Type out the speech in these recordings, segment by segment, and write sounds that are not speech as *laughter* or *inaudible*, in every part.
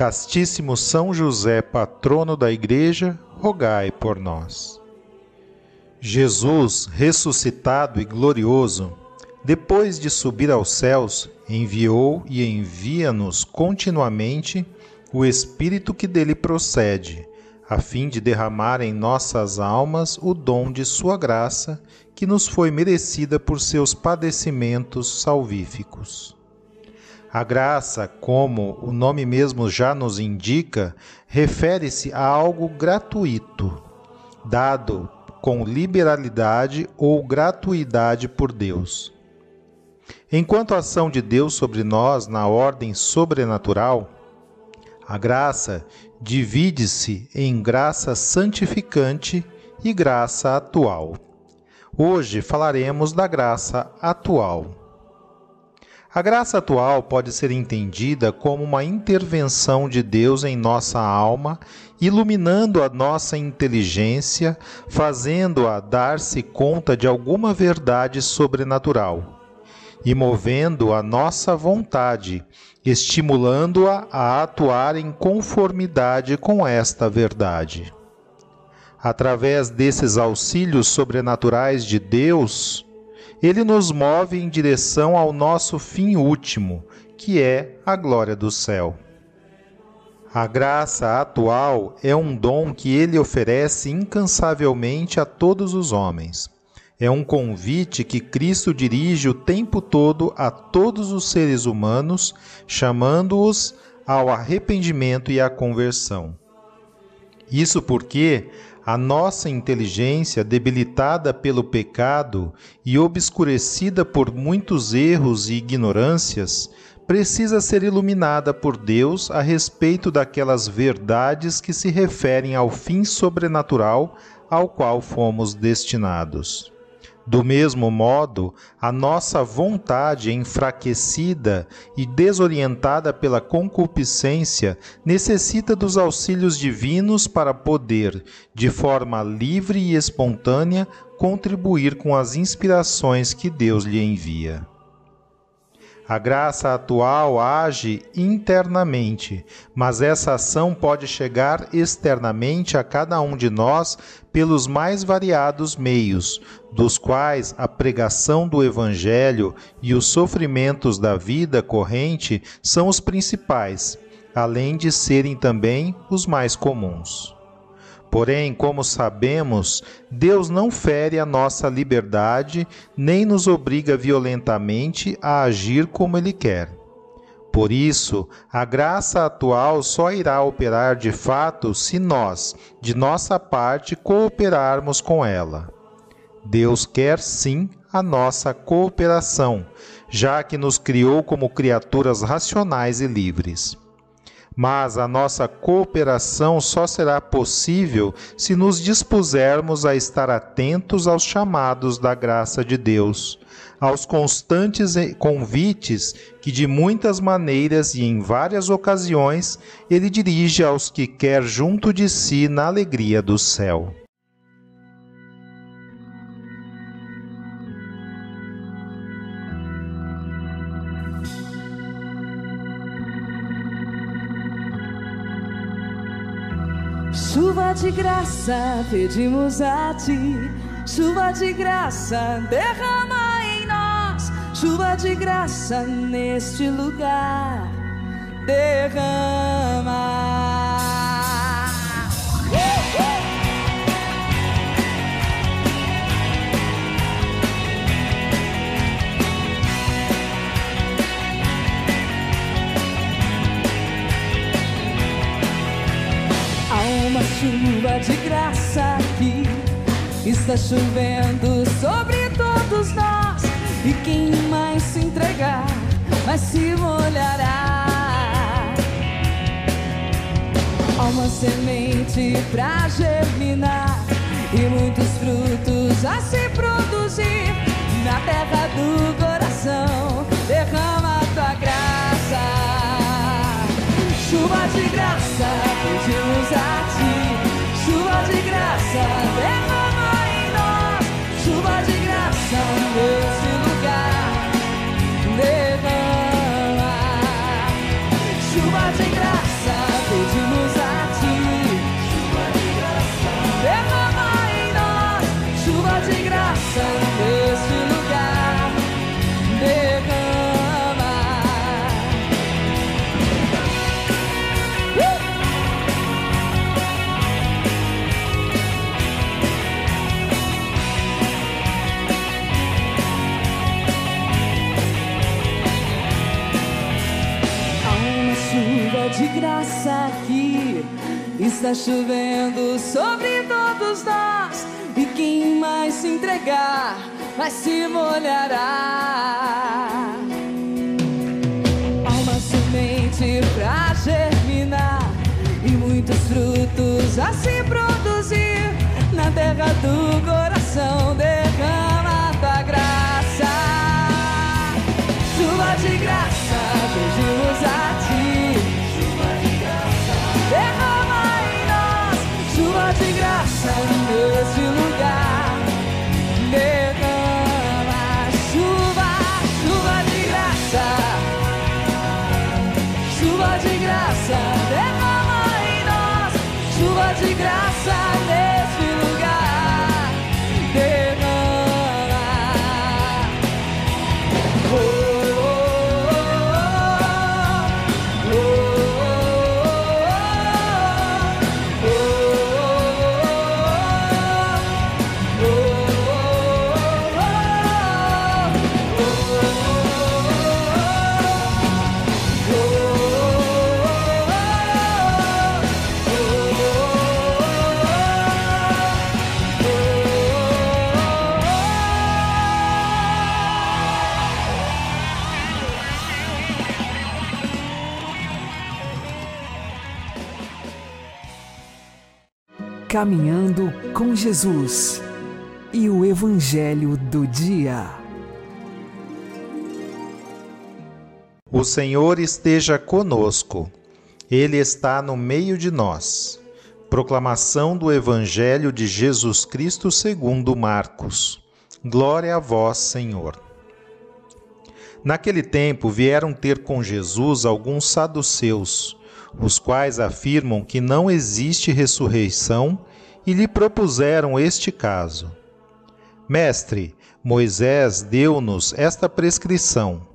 Castíssimo São José, patrono da Igreja, rogai por nós. Jesus, ressuscitado e glorioso, depois de subir aos céus, enviou e envia-nos continuamente o Espírito que dele procede, a fim de derramar em nossas almas o dom de Sua graça, que nos foi merecida por seus padecimentos salvíficos. A graça, como o nome mesmo já nos indica, refere-se a algo gratuito, dado com liberalidade ou gratuidade por Deus. Enquanto a ação de Deus sobre nós na ordem sobrenatural, a graça divide-se em graça santificante e graça atual. Hoje falaremos da graça atual. A graça atual pode ser entendida como uma intervenção de Deus em nossa alma, iluminando a nossa inteligência, fazendo-a dar-se conta de alguma verdade sobrenatural e movendo a nossa vontade, estimulando-a a atuar em conformidade com esta verdade. Através desses auxílios sobrenaturais de Deus, ele nos move em direção ao nosso fim último, que é a glória do céu. A graça atual é um dom que ele oferece incansavelmente a todos os homens. É um convite que Cristo dirige o tempo todo a todos os seres humanos, chamando-os ao arrependimento e à conversão. Isso porque a nossa inteligência, debilitada pelo pecado e obscurecida por muitos erros e ignorâncias, precisa ser iluminada por Deus a respeito daquelas verdades que se referem ao fim sobrenatural ao qual fomos destinados. Do mesmo modo, a nossa vontade enfraquecida e desorientada pela concupiscência necessita dos auxílios divinos para poder, de forma livre e espontânea, contribuir com as inspirações que Deus lhe envia. A graça atual age internamente, mas essa ação pode chegar externamente a cada um de nós pelos mais variados meios, dos quais a pregação do Evangelho e os sofrimentos da vida corrente são os principais, além de serem também os mais comuns. Porém, como sabemos, Deus não fere a nossa liberdade nem nos obriga violentamente a agir como Ele quer. Por isso, a graça atual só irá operar de fato se nós, de nossa parte, cooperarmos com ela. Deus quer sim a nossa cooperação, já que nos criou como criaturas racionais e livres mas a nossa cooperação só será possível se nos dispusermos a estar atentos aos chamados da graça de Deus, aos constantes convites que, de muitas maneiras e em várias ocasiões, Ele dirige aos que quer junto de si na alegria do céu. De graça, pedimos a ti. Chuva de graça, derrama em nós. Chuva de graça neste lugar. Derrama. Uh. Chuva de graça aqui. Está chovendo sobre todos nós. E quem mais se entregar, vai se molhará. Há uma semente pra germinar e muitos frutos a se produzir na terra do coração. Derrama tua graça, chuva de graça, pedimos a graça, derrama em nós, chuva de graça. nesse de graça aqui. Está chovendo sobre todos nós. E quem mais se entregar, vai se molhará. Há uma semente pra germinar. E muitos frutos a se produzir. Na terra do coração, derrama Caminhando com Jesus e o Evangelho do Dia. O Senhor esteja conosco, Ele está no meio de nós. Proclamação do Evangelho de Jesus Cristo segundo Marcos. Glória a vós, Senhor. Naquele tempo vieram ter com Jesus alguns saduceus, os quais afirmam que não existe ressurreição e lhe propuseram este caso. Mestre, Moisés deu-nos esta prescrição: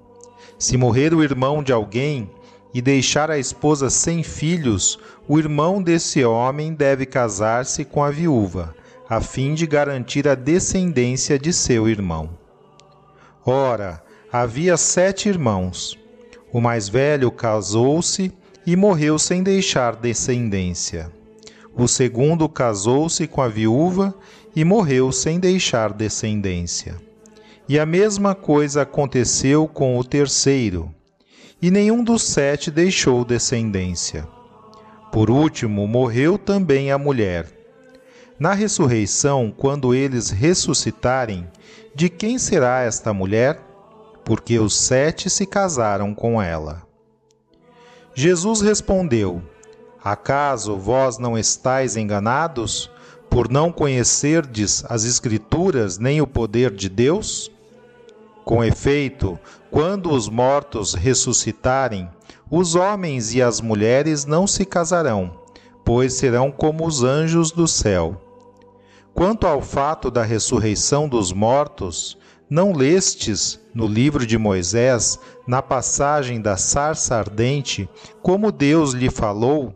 se morrer o irmão de alguém e deixar a esposa sem filhos, o irmão desse homem deve casar-se com a viúva, a fim de garantir a descendência de seu irmão. Ora, havia sete irmãos. O mais velho casou-se e morreu sem deixar descendência. O segundo casou-se com a viúva e morreu sem deixar descendência. E a mesma coisa aconteceu com o terceiro, e nenhum dos sete deixou descendência. Por último, morreu também a mulher. Na ressurreição, quando eles ressuscitarem, de quem será esta mulher? Porque os sete se casaram com ela. Jesus respondeu: Acaso vós não estáis enganados, por não conhecerdes as Escrituras nem o poder de Deus? Com efeito, quando os mortos ressuscitarem, os homens e as mulheres não se casarão, pois serão como os anjos do céu. Quanto ao fato da ressurreição dos mortos, não lestes no livro de Moisés, na passagem da sarça ardente, como Deus lhe falou: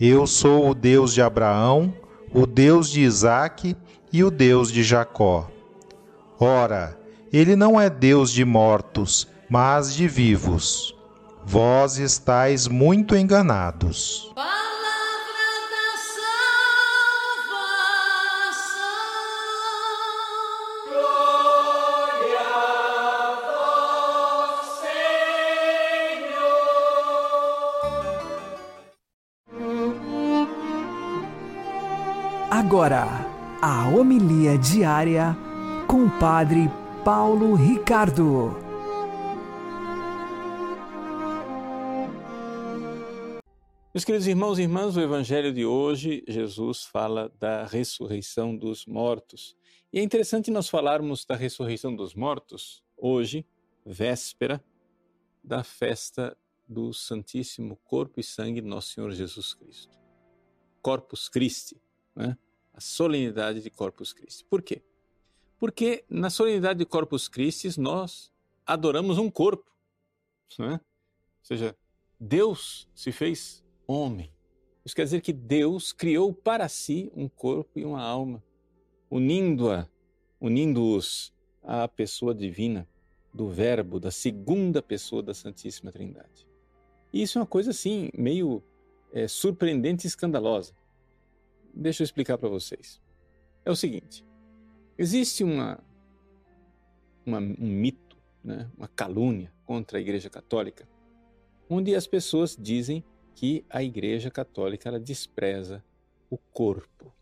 Eu sou o Deus de Abraão, o Deus de Isaque e o Deus de Jacó. Ora, ele não é Deus de mortos, mas de vivos. Vós estáis muito enganados. Palavra agora a homilia diária com o Padre Paulo Ricardo. Meus queridos irmãos e irmãs, o Evangelho de hoje, Jesus fala da ressurreição dos mortos. E é interessante nós falarmos da ressurreição dos mortos hoje, véspera da festa do Santíssimo Corpo e Sangue de Nosso Senhor Jesus Cristo. Corpus Christi, né? A solenidade de Corpus Christi. Por quê? Porque na solenidade de Corpus Christi nós adoramos um corpo. Né? Ou seja, Deus se fez homem. Isso quer dizer que Deus criou para si um corpo e uma alma, unindo-a, unindo-os à pessoa divina do Verbo, da segunda pessoa da Santíssima Trindade. E isso é uma coisa assim, meio é, surpreendente e escandalosa. Deixa eu explicar para vocês. É o seguinte: existe uma, uma um mito, né, uma calúnia contra a Igreja Católica, onde as pessoas dizem que a Igreja Católica ela despreza o corpo.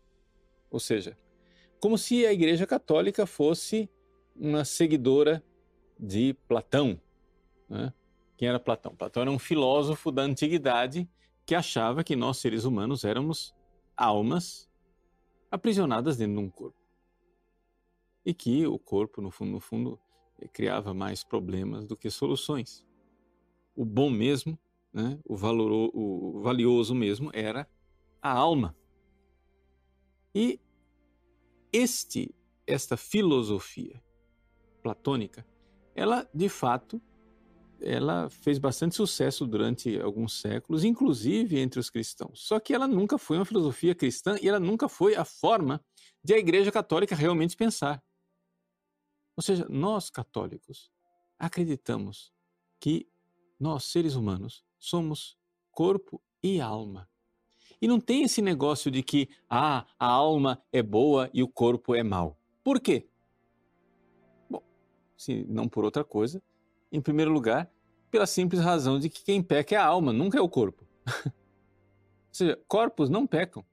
Ou seja, como se a Igreja Católica fosse uma seguidora de Platão. Né? Quem era Platão? Platão era um filósofo da antiguidade que achava que nós, seres humanos, éramos almas aprisionadas dentro de um corpo. E que o corpo, no fundo, no fundo, criava mais problemas do que soluções. O bom mesmo né, o, valoro, o valioso mesmo era a alma. E este, esta filosofia platônica, ela de fato, ela fez bastante sucesso durante alguns séculos, inclusive entre os cristãos. Só que ela nunca foi uma filosofia cristã e ela nunca foi a forma de a Igreja Católica realmente pensar. Ou seja, nós católicos acreditamos que nós, seres humanos, somos corpo e alma. E não tem esse negócio de que ah, a alma é boa e o corpo é mau. Por quê? Bom, se não por outra coisa, em primeiro lugar, pela simples razão de que quem peca é a alma, nunca é o corpo. *laughs* Ou seja, corpos não pecam.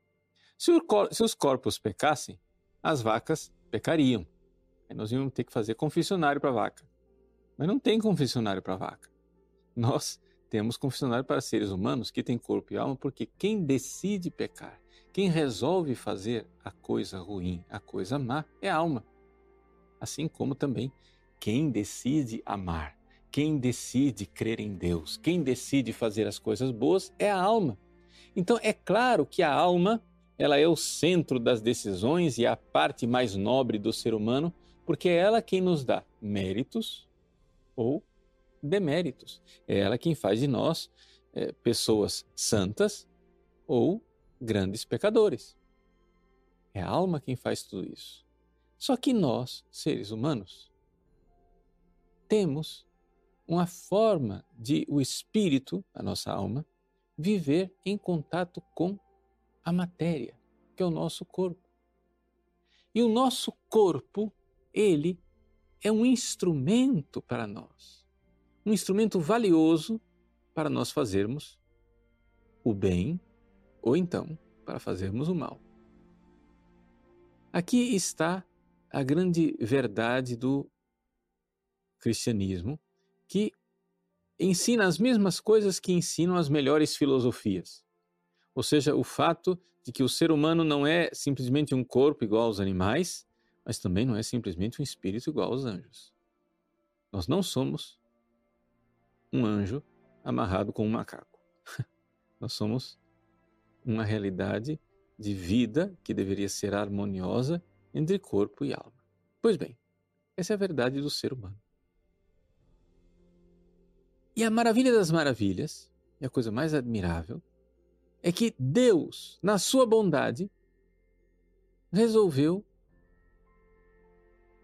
Se, se os corpos pecassem, as vacas pecariam. Aí nós íamos ter que fazer confessionário para vaca. Mas não tem confessionário para vaca. Nós temos confessionário para seres humanos que têm corpo e alma, porque quem decide pecar, quem resolve fazer a coisa ruim, a coisa má, é a alma. Assim como também quem decide amar, quem decide crer em Deus, quem decide fazer as coisas boas é a alma. Então é claro que a alma, ela é o centro das decisões e a parte mais nobre do ser humano, porque é ela quem nos dá méritos ou deméritos. É ela quem faz de nós é, pessoas santas ou grandes pecadores. É a alma quem faz tudo isso. Só que nós, seres humanos, temos uma forma de o espírito, a nossa alma, viver em contato com a matéria, que é o nosso corpo. E o nosso corpo, ele é um instrumento para nós um instrumento valioso para nós fazermos o bem ou então para fazermos o mal. Aqui está a grande verdade do cristianismo, que ensina as mesmas coisas que ensinam as melhores filosofias. Ou seja, o fato de que o ser humano não é simplesmente um corpo igual aos animais, mas também não é simplesmente um espírito igual aos anjos. Nós não somos um anjo amarrado com um macaco. *laughs* Nós somos uma realidade de vida que deveria ser harmoniosa entre corpo e alma. Pois bem, essa é a verdade do ser humano. E a maravilha das maravilhas, e a coisa mais admirável, é que Deus, na sua bondade, resolveu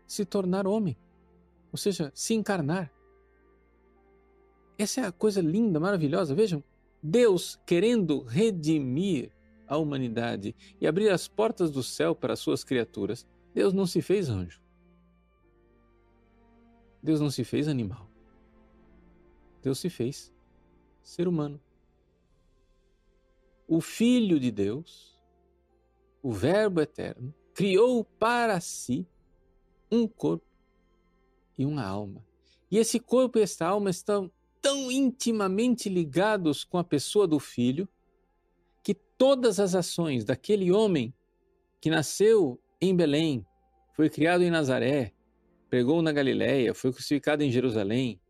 se tornar homem, ou seja, se encarnar. Essa é a coisa linda, maravilhosa. Vejam, Deus querendo redimir a humanidade e abrir as portas do céu para as suas criaturas, Deus não se fez anjo. Deus não se fez animal. Deus se fez ser humano. O Filho de Deus, o Verbo eterno, criou para si um corpo e uma alma. E esse corpo e esta alma estão tão intimamente ligados com a pessoa do Filho que todas as ações daquele homem que nasceu em Belém, foi criado em Nazaré, pregou na Galiléia, foi crucificado em Jerusalém,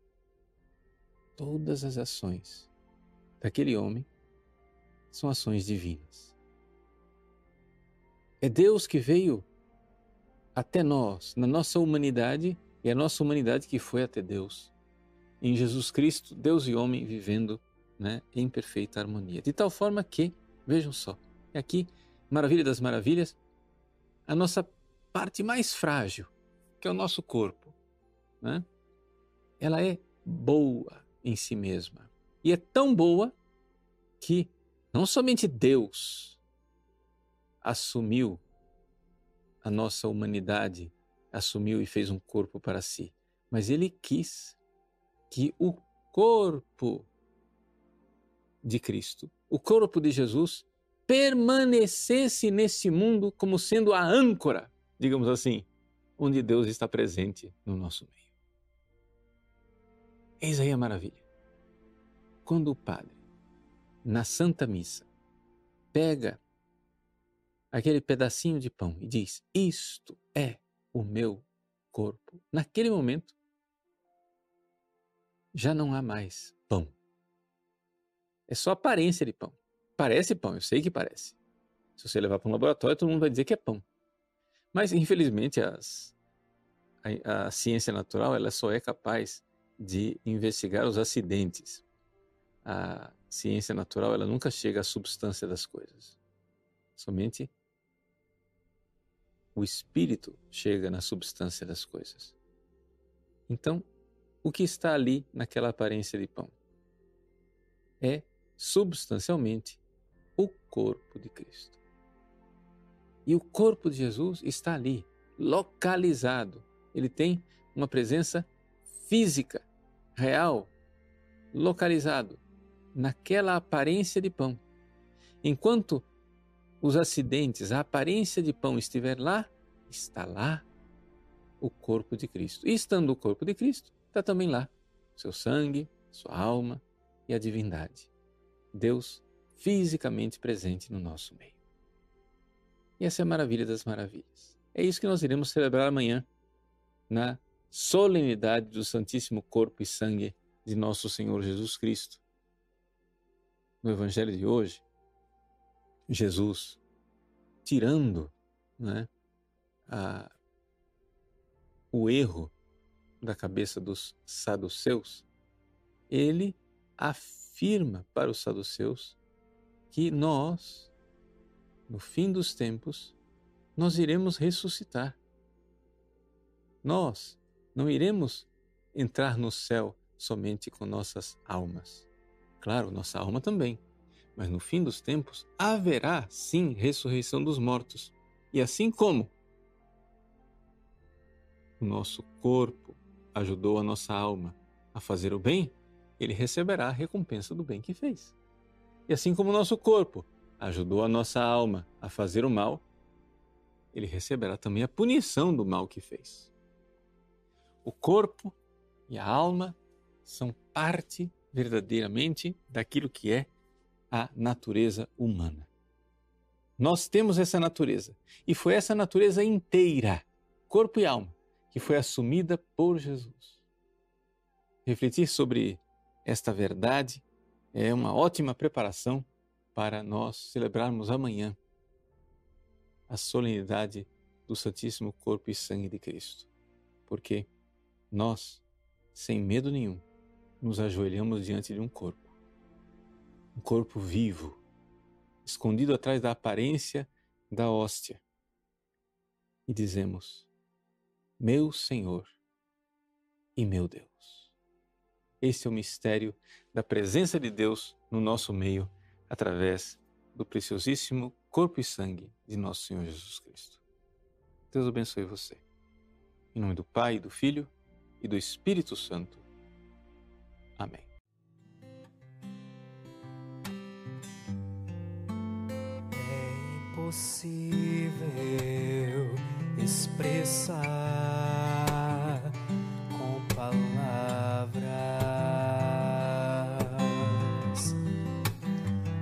todas as ações daquele homem são ações divinas. É Deus que veio até nós, na nossa humanidade, e a nossa humanidade que foi até Deus. Em Jesus Cristo, Deus e homem vivendo né, em perfeita harmonia. De tal forma que, vejam só, é aqui, maravilha das maravilhas, a nossa parte mais frágil, que é o nosso corpo, né, ela é boa em si mesma. E é tão boa que não somente Deus assumiu a nossa humanidade, assumiu e fez um corpo para si, mas ele quis que o corpo de Cristo, o corpo de Jesus, permanecesse nesse mundo como sendo a âncora, digamos assim, onde Deus está presente no nosso meio. Eis aí a maravilha. Quando o Padre na Santa Missa, pega aquele pedacinho de pão e diz: Isto é o meu corpo. Naquele momento, já não há mais pão. É só aparência de pão. Parece pão, eu sei que parece. Se você levar para um laboratório, todo mundo vai dizer que é pão. Mas, infelizmente, as, a, a ciência natural ela só é capaz de investigar os acidentes. A ciência natural ela nunca chega à substância das coisas. Somente o espírito chega na substância das coisas. Então, o que está ali naquela aparência de pão é substancialmente o corpo de Cristo. E o corpo de Jesus está ali, localizado. Ele tem uma presença física, real, localizado naquela aparência de pão. Enquanto os acidentes, a aparência de pão estiver lá, está lá o corpo de Cristo. E estando o corpo de Cristo, está também lá seu sangue, sua alma e a divindade. Deus fisicamente presente no nosso meio. E essa é a maravilha das maravilhas. É isso que nós iremos celebrar amanhã, na solenidade do Santíssimo Corpo e Sangue de nosso Senhor Jesus Cristo no Evangelho de hoje, Jesus tirando né, a, o erro da cabeça dos saduceus, ele afirma para os saduceus que nós, no fim dos tempos, nós iremos ressuscitar. Nós não iremos entrar no céu somente com nossas almas. Claro, nossa alma também. Mas no fim dos tempos haverá sim ressurreição dos mortos. E assim como o nosso corpo ajudou a nossa alma a fazer o bem, ele receberá a recompensa do bem que fez. E assim como o nosso corpo ajudou a nossa alma a fazer o mal, ele receberá também a punição do mal que fez. O corpo e a alma são parte verdadeiramente daquilo que é a natureza humana. Nós temos essa natureza e foi essa natureza inteira, corpo e alma, que foi assumida por Jesus. Refletir sobre esta verdade é uma ótima preparação para nós celebrarmos amanhã a solenidade do Santíssimo Corpo e Sangue de Cristo. Porque nós, sem medo nenhum, nos ajoelhamos diante de um corpo. Um corpo vivo, escondido atrás da aparência da hóstia. E dizemos: Meu Senhor e meu Deus. Esse é o mistério da presença de Deus no nosso meio através do preciosíssimo corpo e sangue de nosso Senhor Jesus Cristo. Deus abençoe você. Em nome do Pai, do Filho e do Espírito Santo. Amém. É impossível expressar com palavras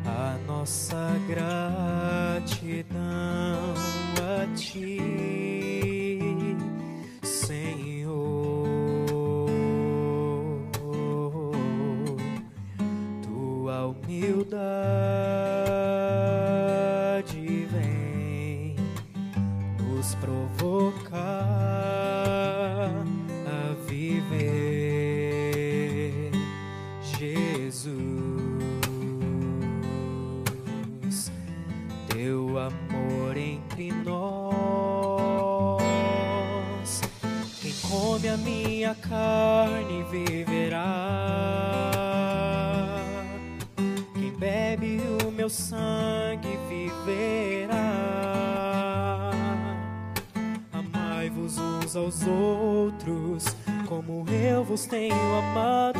a nossa gratidão a Ti, carne viverá. Quem bebe o meu sangue viverá. Amai-vos uns aos outros, como eu vos tenho amado.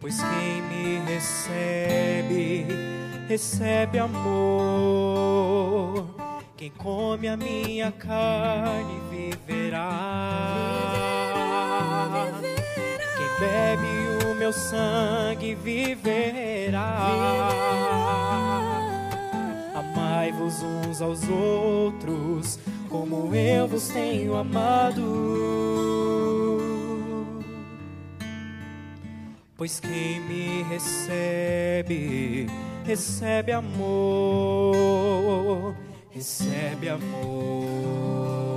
Pois quem me recebe, recebe amor. Come a minha carne viverá. Quem bebe o meu sangue viverá. Amai-vos uns aos outros, como eu vos tenho amado. Pois quem me recebe, recebe amor, recebe amor.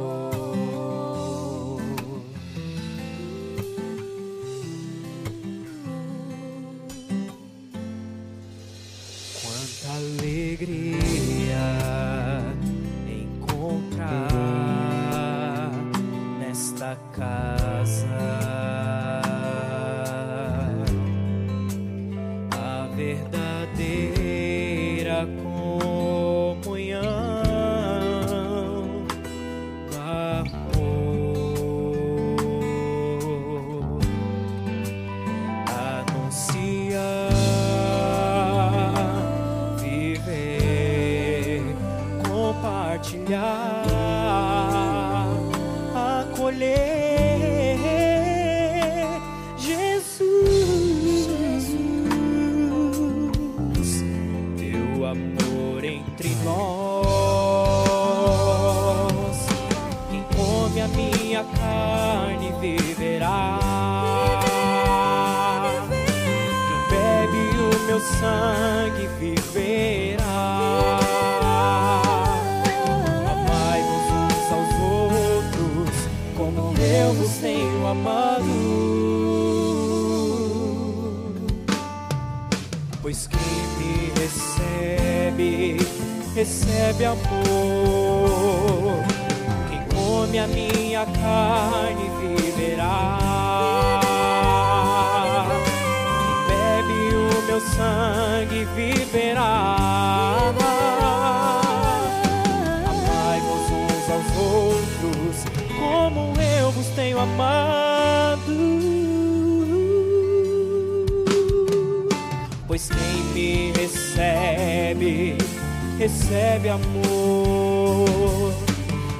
Recebe amor,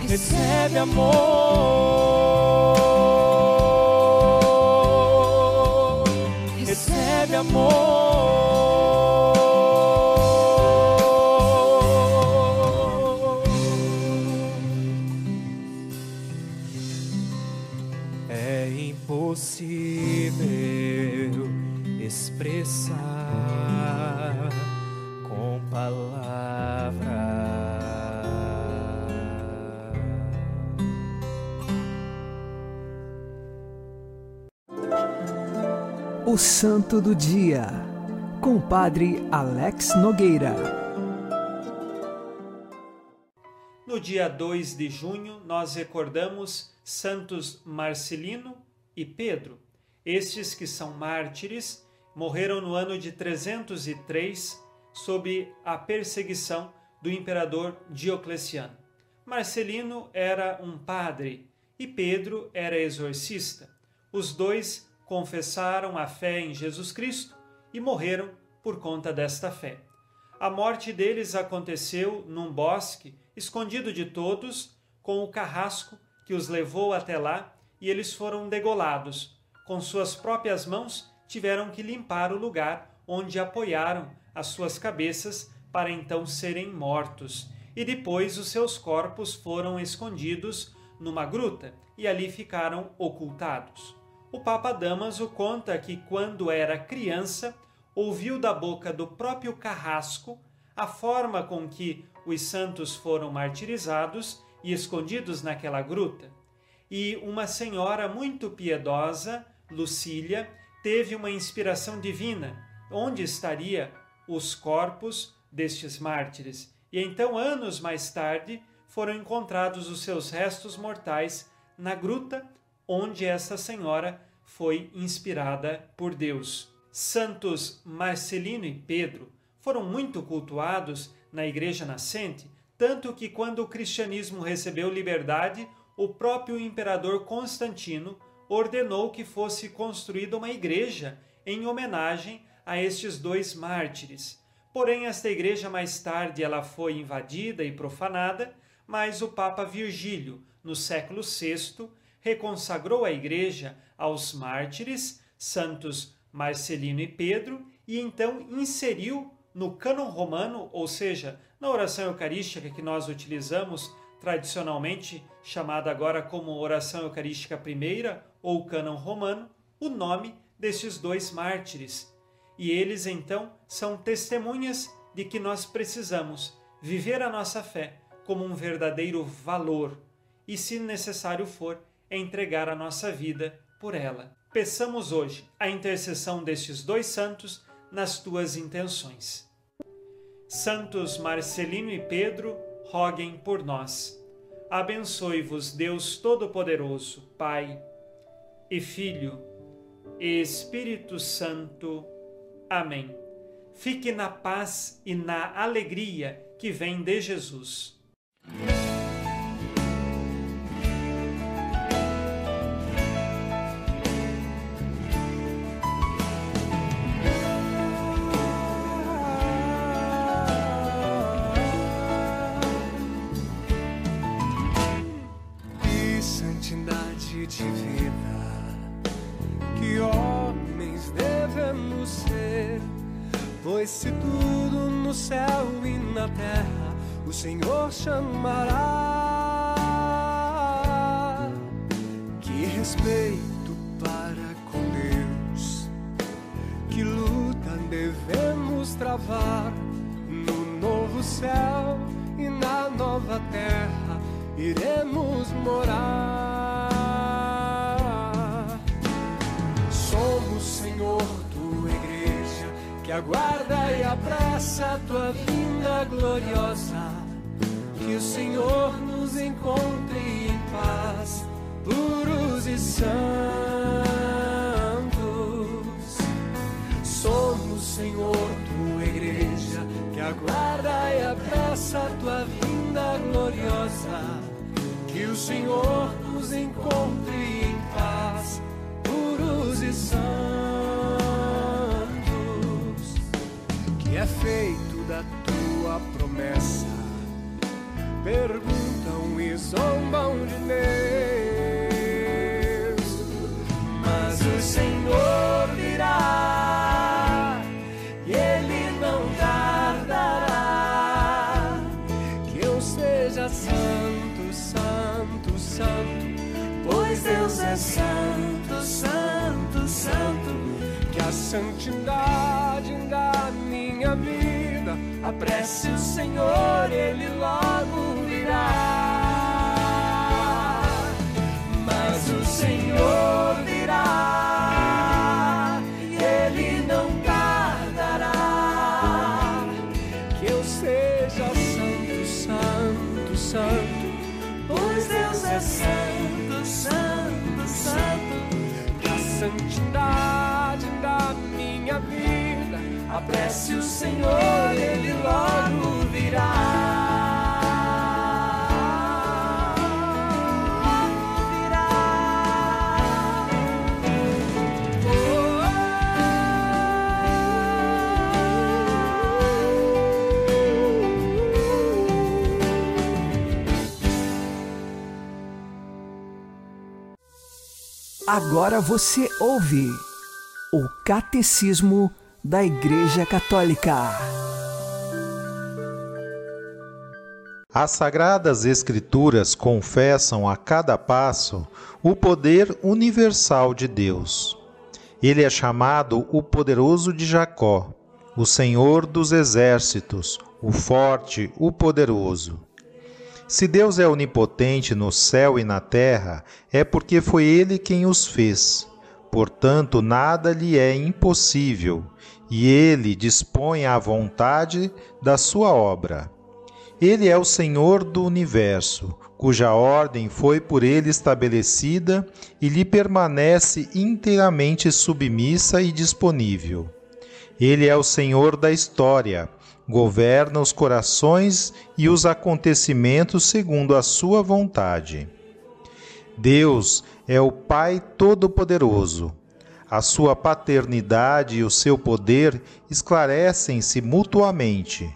recebe amor, Santo do Dia, com o Padre Alex Nogueira. No dia 2 de junho, nós recordamos Santos Marcelino e Pedro. Estes que são mártires morreram no ano de 303 sob a perseguição do imperador Diocleciano. Marcelino era um padre e Pedro era exorcista. Os dois confessaram a fé em Jesus Cristo e morreram por conta desta fé. A morte deles aconteceu num bosque, escondido de todos, com o carrasco que os levou até lá, e eles foram degolados. Com suas próprias mãos tiveram que limpar o lugar onde apoiaram as suas cabeças para então serem mortos. E depois os seus corpos foram escondidos numa gruta e ali ficaram ocultados. O Papa Damaso conta que quando era criança, ouviu da boca do próprio Carrasco a forma com que os santos foram martirizados e escondidos naquela gruta. E uma senhora muito piedosa, Lucília, teve uma inspiração divina onde estaria os corpos destes mártires. E então, anos mais tarde, foram encontrados os seus restos mortais na gruta onde essa senhora foi inspirada por Deus. Santos Marcelino e Pedro foram muito cultuados na Igreja Nascente, tanto que quando o cristianismo recebeu liberdade, o próprio imperador Constantino ordenou que fosse construída uma igreja em homenagem a estes dois mártires. Porém, esta igreja mais tarde ela foi invadida e profanada, mas o Papa Virgílio, no século VI, reconsagrou a igreja aos mártires, santos Marcelino e Pedro, e então inseriu no cânon romano, ou seja, na oração eucarística que nós utilizamos tradicionalmente, chamada agora como oração eucarística primeira ou cânon romano, o nome destes dois mártires. E eles então são testemunhas de que nós precisamos viver a nossa fé como um verdadeiro valor e, se necessário for, entregar a nossa vida por ela. Peçamos hoje a intercessão destes dois santos nas tuas intenções. Santos Marcelino e Pedro, roguem por nós. Abençoe-vos Deus Todo-Poderoso, Pai e Filho e Espírito Santo. Amém. Fique na paz e na alegria que vem de Jesus. Senhor chamará, aguarda e apressa a tua vinda gloriosa. Que o Senhor nos encontre em paz, puros e santos. é feito da tua promessa. Perguntam e zombam de Deus, Apresse o Senhor, Ele logo Apresse o Senhor, ele logo virá. virá. Agora você ouve o Catecismo da Igreja Católica. As Sagradas Escrituras confessam a cada passo o poder universal de Deus. Ele é chamado o Poderoso de Jacó, o Senhor dos Exércitos, o Forte, o Poderoso. Se Deus é onipotente no céu e na terra, é porque foi Ele quem os fez. Portanto, nada lhe é impossível, e Ele dispõe à vontade da sua obra. Ele é o Senhor do universo, cuja ordem foi por ele estabelecida e lhe permanece inteiramente submissa e disponível. Ele é o Senhor da história, governa os corações e os acontecimentos segundo a sua vontade. Deus é o Pai Todo-Poderoso. A sua paternidade e o seu poder esclarecem-se mutuamente.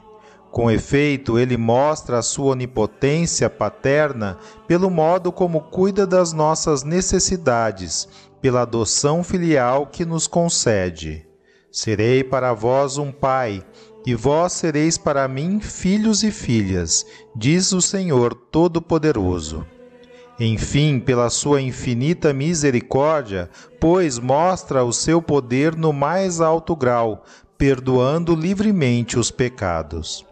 Com efeito, ele mostra a sua onipotência paterna pelo modo como cuida das nossas necessidades, pela adoção filial que nos concede. Serei para vós um pai, e vós sereis para mim filhos e filhas, diz o Senhor Todo-Poderoso. Enfim, pela sua infinita misericórdia, pois mostra o seu poder no mais alto grau, perdoando livremente os pecados.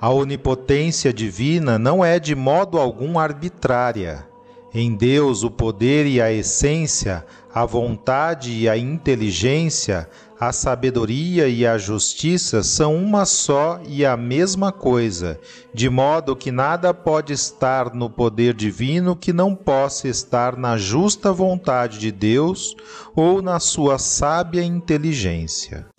A onipotência divina não é de modo algum arbitrária. Em Deus, o poder e a essência, a vontade e a inteligência, a sabedoria e a justiça são uma só e a mesma coisa, de modo que nada pode estar no poder divino que não possa estar na justa vontade de Deus ou na sua sábia inteligência.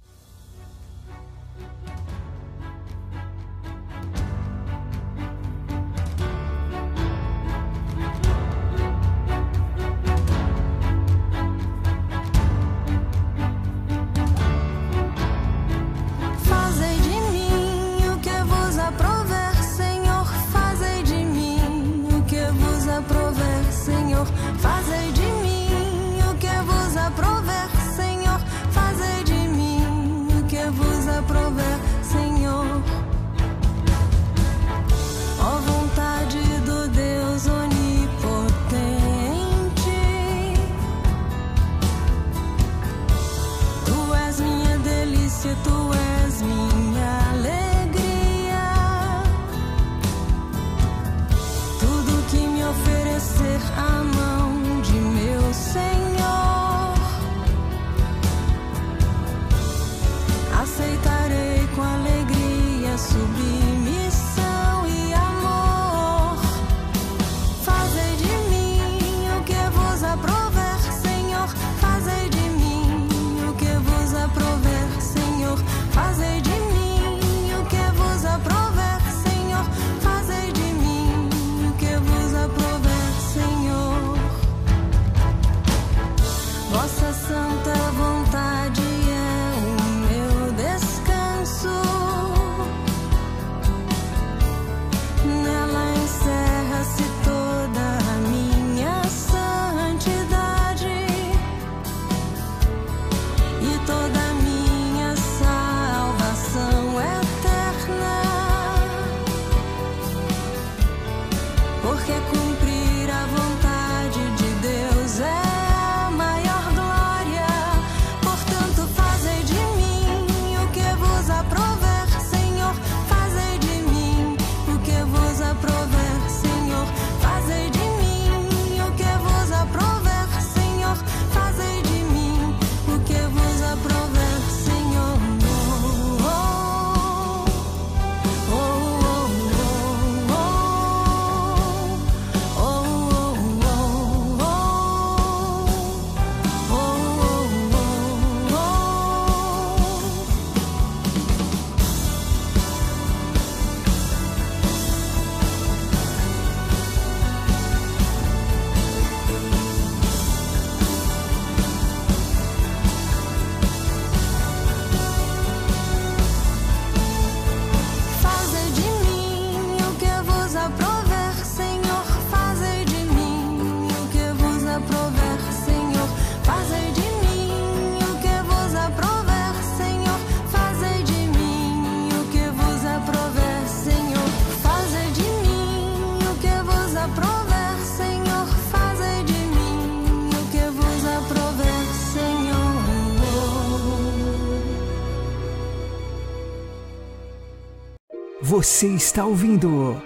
Você está ouvindo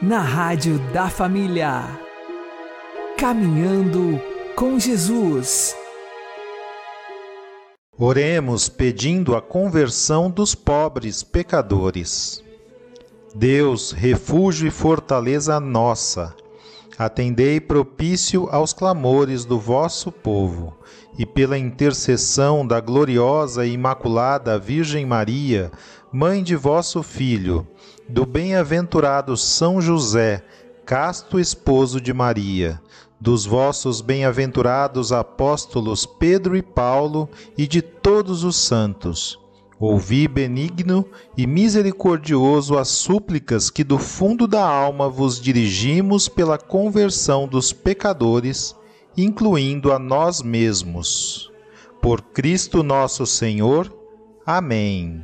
na Rádio da Família. Caminhando com Jesus. Oremos pedindo a conversão dos pobres pecadores. Deus, refúgio e fortaleza nossa, atendei propício aos clamores do vosso povo, e pela intercessão da gloriosa e imaculada Virgem Maria, mãe de vosso Filho, do bem-aventurado São José, casto esposo de Maria, dos vossos bem-aventurados apóstolos Pedro e Paulo e de todos os santos. Ouvi benigno e misericordioso as súplicas que do fundo da alma vos dirigimos pela conversão dos pecadores, incluindo a nós mesmos. Por Cristo nosso Senhor. Amém.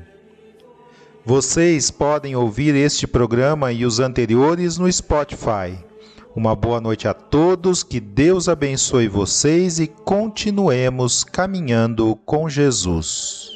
Vocês podem ouvir este programa e os anteriores no Spotify. Uma boa noite a todos, que Deus abençoe vocês e continuemos caminhando com Jesus.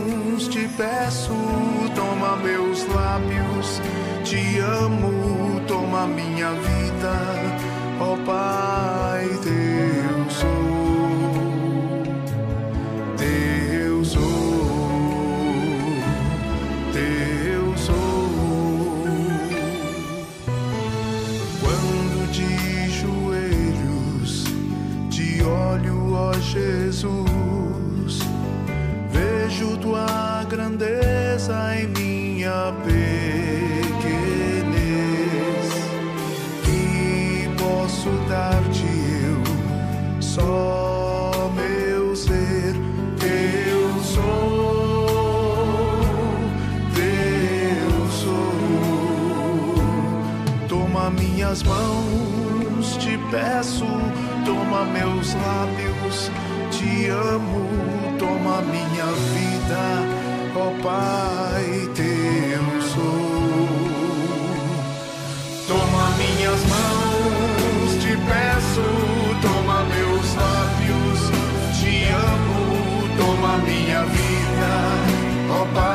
te peço, toma meus lábios, te amo, toma minha vida, ó oh, Pai, teu minhas mãos. Te peço, toma meus lábios, te amo, toma minha vida, ó oh Pai, teu sou. Toma minhas mãos, te peço, toma meus lábios, te amo, toma minha vida, ó oh Pai.